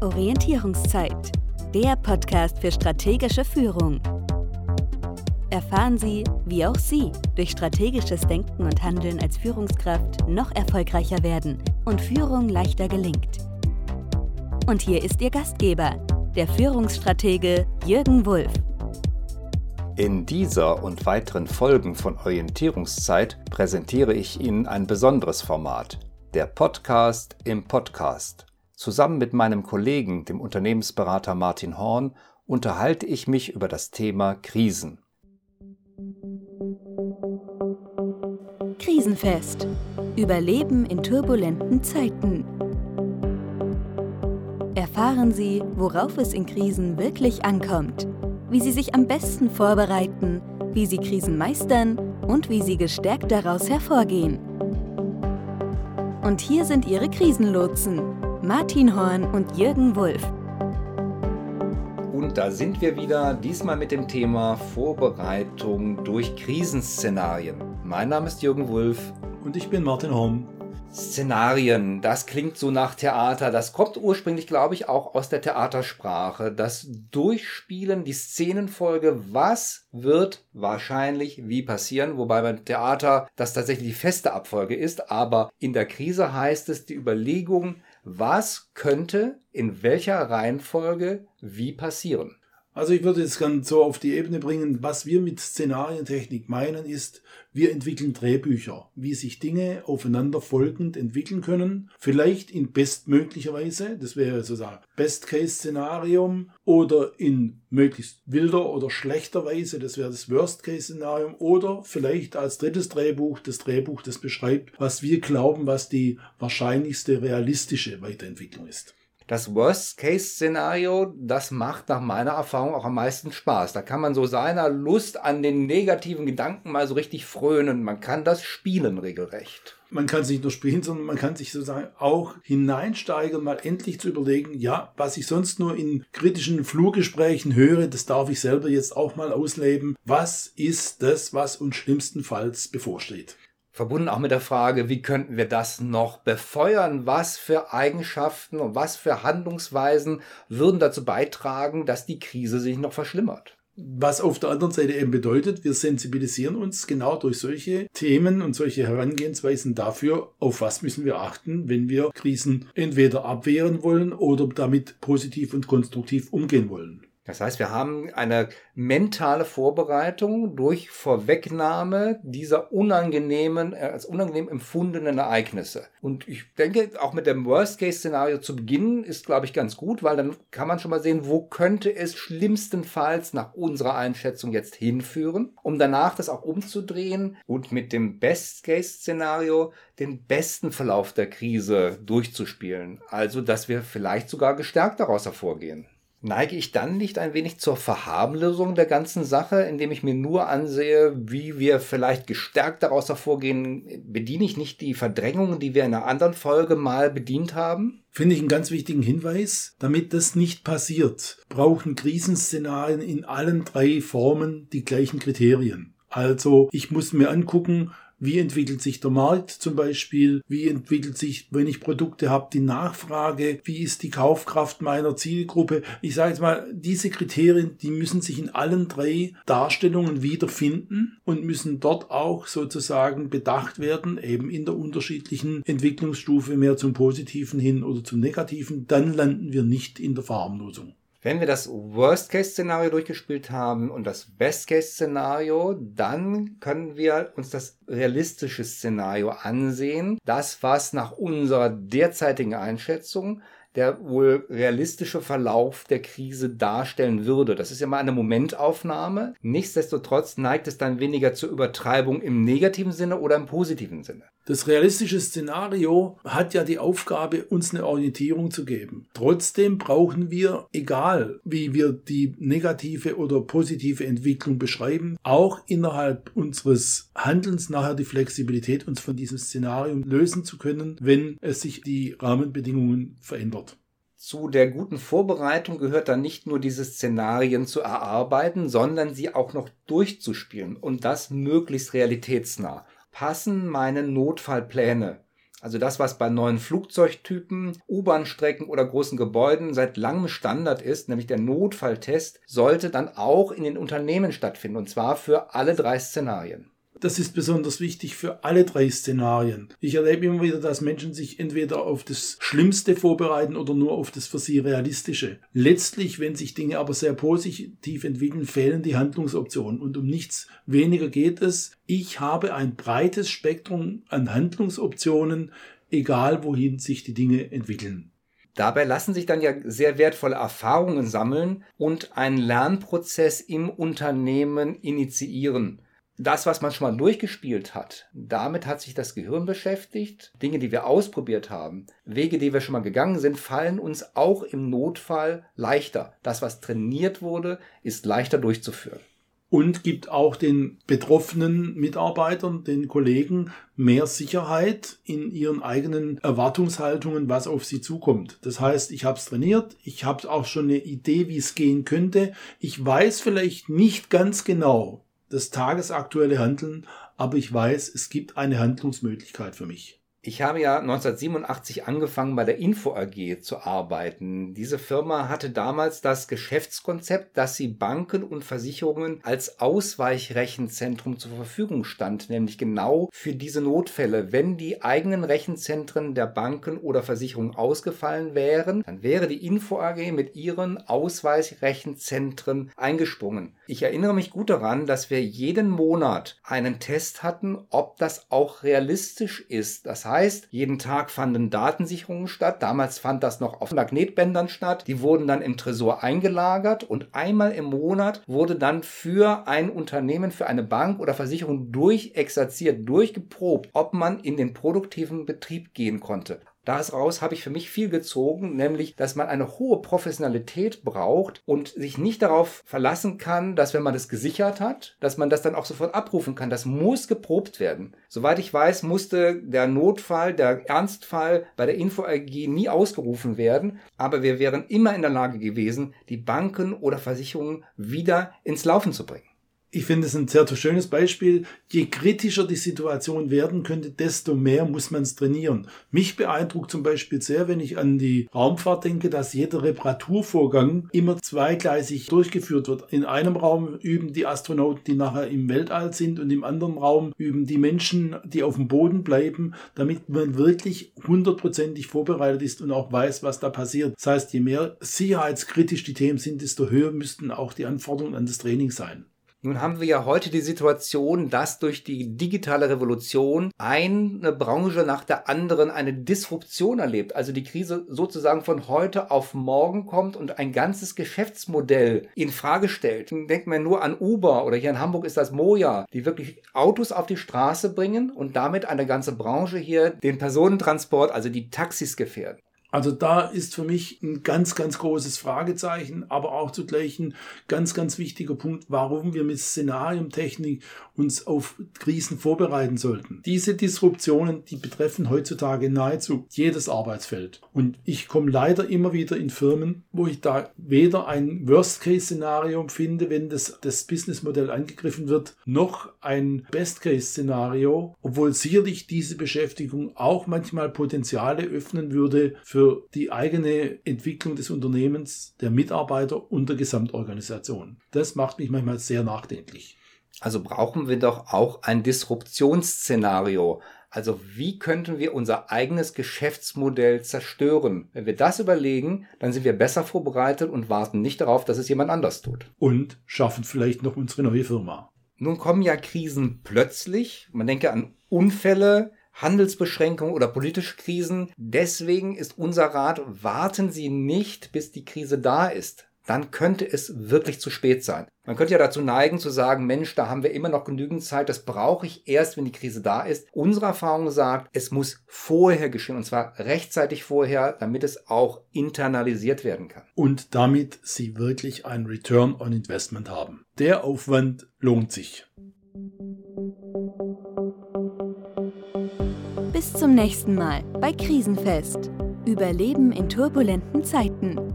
Orientierungszeit, der Podcast für strategische Führung. Erfahren Sie, wie auch Sie durch strategisches Denken und Handeln als Führungskraft noch erfolgreicher werden und Führung leichter gelingt. Und hier ist Ihr Gastgeber, der Führungsstratege Jürgen Wulff. In dieser und weiteren Folgen von Orientierungszeit präsentiere ich Ihnen ein besonderes Format, der Podcast im Podcast. Zusammen mit meinem Kollegen, dem Unternehmensberater Martin Horn, unterhalte ich mich über das Thema Krisen. Krisenfest. Überleben in turbulenten Zeiten. Erfahren Sie, worauf es in Krisen wirklich ankommt, wie Sie sich am besten vorbereiten, wie Sie Krisen meistern und wie Sie gestärkt daraus hervorgehen. Und hier sind Ihre Krisenlotsen, Martin Horn und Jürgen Wulff. Und da sind wir wieder, diesmal mit dem Thema Vorbereitung durch Krisenszenarien. Mein Name ist Jürgen Wulff. Und ich bin Martin Horn. Szenarien, das klingt so nach Theater. Das kommt ursprünglich, glaube ich, auch aus der Theatersprache. Das Durchspielen, die Szenenfolge, was wird wahrscheinlich wie passieren, wobei beim Theater das tatsächlich die feste Abfolge ist, aber in der Krise heißt es die Überlegung, was könnte in welcher Reihenfolge wie passieren? Also ich würde es ganz so auf die Ebene bringen, was wir mit Szenarientechnik meinen, ist, wir entwickeln Drehbücher, wie sich Dinge aufeinander folgend entwickeln können. Vielleicht in bestmöglicher Weise, das wäre sozusagen Best-Case-Szenarium, oder in möglichst wilder oder schlechter Weise, das wäre das Worst-Case-Szenarium, oder vielleicht als drittes Drehbuch das Drehbuch, das beschreibt, was wir glauben, was die wahrscheinlichste realistische Weiterentwicklung ist das Worst-Case-Szenario, das macht nach meiner Erfahrung auch am meisten Spaß. Da kann man so seiner Lust an den negativen Gedanken mal so richtig frönen. Man kann das spielen regelrecht. Man kann sich nicht nur spielen, sondern man kann sich sozusagen auch hineinsteigern, mal endlich zu überlegen, ja, was ich sonst nur in kritischen Flurgesprächen höre, das darf ich selber jetzt auch mal ausleben. Was ist das, was uns schlimmstenfalls bevorsteht? Verbunden auch mit der Frage, wie könnten wir das noch befeuern? Was für Eigenschaften und was für Handlungsweisen würden dazu beitragen, dass die Krise sich noch verschlimmert? Was auf der anderen Seite eben bedeutet, wir sensibilisieren uns genau durch solche Themen und solche Herangehensweisen dafür, auf was müssen wir achten, wenn wir Krisen entweder abwehren wollen oder damit positiv und konstruktiv umgehen wollen. Das heißt, wir haben eine mentale Vorbereitung durch Vorwegnahme dieser unangenehmen, äh, als unangenehm empfundenen Ereignisse. Und ich denke, auch mit dem Worst-Case-Szenario zu beginnen ist, glaube ich, ganz gut, weil dann kann man schon mal sehen, wo könnte es schlimmstenfalls nach unserer Einschätzung jetzt hinführen, um danach das auch umzudrehen und mit dem Best-Case-Szenario den besten Verlauf der Krise durchzuspielen. Also, dass wir vielleicht sogar gestärkt daraus hervorgehen. Neige ich dann nicht ein wenig zur Verharmlosung der ganzen Sache, indem ich mir nur ansehe, wie wir vielleicht gestärkt daraus hervorgehen? Bediene ich nicht die Verdrängungen, die wir in einer anderen Folge mal bedient haben? Finde ich einen ganz wichtigen Hinweis. Damit das nicht passiert, brauchen Krisenszenarien in allen drei Formen die gleichen Kriterien. Also ich muss mir angucken, wie entwickelt sich der Markt zum Beispiel? Wie entwickelt sich, wenn ich Produkte habe, die Nachfrage? Wie ist die Kaufkraft meiner Zielgruppe? Ich sage jetzt mal, diese Kriterien, die müssen sich in allen drei Darstellungen wiederfinden und müssen dort auch sozusagen bedacht werden, eben in der unterschiedlichen Entwicklungsstufe mehr zum Positiven hin oder zum Negativen. Dann landen wir nicht in der Verharmlosung. Wenn wir das Worst-Case-Szenario durchgespielt haben und das Best-Case-Szenario, dann können wir uns das realistische Szenario ansehen. Das, was nach unserer derzeitigen Einschätzung der wohl realistische Verlauf der Krise darstellen würde. Das ist ja mal eine Momentaufnahme. Nichtsdestotrotz neigt es dann weniger zur Übertreibung im negativen Sinne oder im positiven Sinne. Das realistische Szenario hat ja die Aufgabe, uns eine Orientierung zu geben. Trotzdem brauchen wir, egal wie wir die negative oder positive Entwicklung beschreiben, auch innerhalb unseres Handelns nachher die Flexibilität, uns von diesem Szenario lösen zu können, wenn es sich die Rahmenbedingungen verändert. Zu der guten Vorbereitung gehört dann nicht nur diese Szenarien zu erarbeiten, sondern sie auch noch durchzuspielen und das möglichst realitätsnah passen meine Notfallpläne Also das, was bei neuen Flugzeugtypen, U-Bahn-Strecken oder großen Gebäuden seit langem Standard ist, nämlich der Notfalltest, sollte dann auch in den Unternehmen stattfinden und zwar für alle drei Szenarien. Das ist besonders wichtig für alle drei Szenarien. Ich erlebe immer wieder, dass Menschen sich entweder auf das Schlimmste vorbereiten oder nur auf das für sie Realistische. Letztlich, wenn sich Dinge aber sehr positiv entwickeln, fehlen die Handlungsoptionen. Und um nichts weniger geht es. Ich habe ein breites Spektrum an Handlungsoptionen, egal wohin sich die Dinge entwickeln. Dabei lassen sich dann ja sehr wertvolle Erfahrungen sammeln und einen Lernprozess im Unternehmen initiieren das, was man schon mal durchgespielt hat, damit hat sich das Gehirn beschäftigt. Dinge, die wir ausprobiert haben, Wege, die wir schon mal gegangen sind, fallen uns auch im Notfall leichter. Das, was trainiert wurde, ist leichter durchzuführen. Und gibt auch den betroffenen Mitarbeitern, den Kollegen mehr Sicherheit in ihren eigenen Erwartungshaltungen, was auf sie zukommt. Das heißt, ich habe es trainiert, ich habe auch schon eine Idee, wie es gehen könnte. Ich weiß vielleicht nicht ganz genau, das tagesaktuelle Handeln, aber ich weiß, es gibt eine Handlungsmöglichkeit für mich. Ich habe ja 1987 angefangen bei der Info AG zu arbeiten. Diese Firma hatte damals das Geschäftskonzept, dass sie Banken und Versicherungen als Ausweichrechenzentrum zur Verfügung stand, nämlich genau für diese Notfälle. Wenn die eigenen Rechenzentren der Banken oder Versicherungen ausgefallen wären, dann wäre die Info AG mit ihren Ausweichrechenzentren eingesprungen. Ich erinnere mich gut daran, dass wir jeden Monat einen Test hatten, ob das auch realistisch ist. Das heißt, heißt, jeden Tag fanden Datensicherungen statt. Damals fand das noch auf Magnetbändern statt. Die wurden dann im Tresor eingelagert und einmal im Monat wurde dann für ein Unternehmen, für eine Bank oder Versicherung durchexerziert, durchgeprobt, ob man in den produktiven Betrieb gehen konnte. Daraus habe ich für mich viel gezogen, nämlich, dass man eine hohe Professionalität braucht und sich nicht darauf verlassen kann, dass wenn man das gesichert hat, dass man das dann auch sofort abrufen kann. Das muss geprobt werden. Soweit ich weiß, musste der Notfall, der Ernstfall bei der Info AG nie ausgerufen werden, aber wir wären immer in der Lage gewesen, die Banken oder Versicherungen wieder ins Laufen zu bringen ich finde es ein sehr schönes Beispiel. Je kritischer die Situation werden könnte, desto mehr muss man es trainieren. Mich beeindruckt zum Beispiel sehr, wenn ich an die Raumfahrt denke, dass jeder Reparaturvorgang immer zweigleisig durchgeführt wird. In einem Raum üben die Astronauten, die nachher im Weltall sind und im anderen Raum üben die Menschen, die auf dem Boden bleiben, damit man wirklich hundertprozentig vorbereitet ist und auch weiß, was da passiert. Das heißt, je mehr sicherheitskritisch die Themen sind, desto höher müssten auch die Anforderungen an das Training sein. Nun haben wir ja heute die Situation, dass durch die digitale Revolution eine Branche nach der anderen eine Disruption erlebt. Also die Krise sozusagen von heute auf morgen kommt und ein ganzes Geschäftsmodell in Frage stellt. Denkt man nur an Uber oder hier in Hamburg ist das Moja, die wirklich Autos auf die Straße bringen und damit eine ganze Branche hier den Personentransport, also die Taxis gefährden. Also da ist für mich ein ganz, ganz großes Fragezeichen, aber auch zugleich ein ganz, ganz wichtiger Punkt, warum wir mit Szenariumtechnik uns auf Krisen vorbereiten sollten. Diese Disruptionen, die betreffen heutzutage nahezu jedes Arbeitsfeld. Und ich komme leider immer wieder in Firmen, wo ich da weder ein Worst-Case-Szenario finde, wenn das, das Businessmodell angegriffen wird, noch ein Best-Case-Szenario, obwohl sicherlich diese Beschäftigung auch manchmal Potenziale öffnen würde für für die eigene Entwicklung des Unternehmens, der Mitarbeiter und der Gesamtorganisation. Das macht mich manchmal sehr nachdenklich. Also brauchen wir doch auch ein Disruptionsszenario. Also wie könnten wir unser eigenes Geschäftsmodell zerstören? Wenn wir das überlegen, dann sind wir besser vorbereitet und warten nicht darauf, dass es jemand anders tut. Und schaffen vielleicht noch unsere neue Firma. Nun kommen ja Krisen plötzlich. Man denke an Unfälle, Handelsbeschränkungen oder politische Krisen. Deswegen ist unser Rat, warten Sie nicht, bis die Krise da ist. Dann könnte es wirklich zu spät sein. Man könnte ja dazu neigen zu sagen, Mensch, da haben wir immer noch genügend Zeit, das brauche ich erst, wenn die Krise da ist. Unsere Erfahrung sagt, es muss vorher geschehen und zwar rechtzeitig vorher, damit es auch internalisiert werden kann. Und damit Sie wirklich ein Return on Investment haben. Der Aufwand lohnt sich. Bis zum nächsten Mal bei Krisenfest. Überleben in turbulenten Zeiten.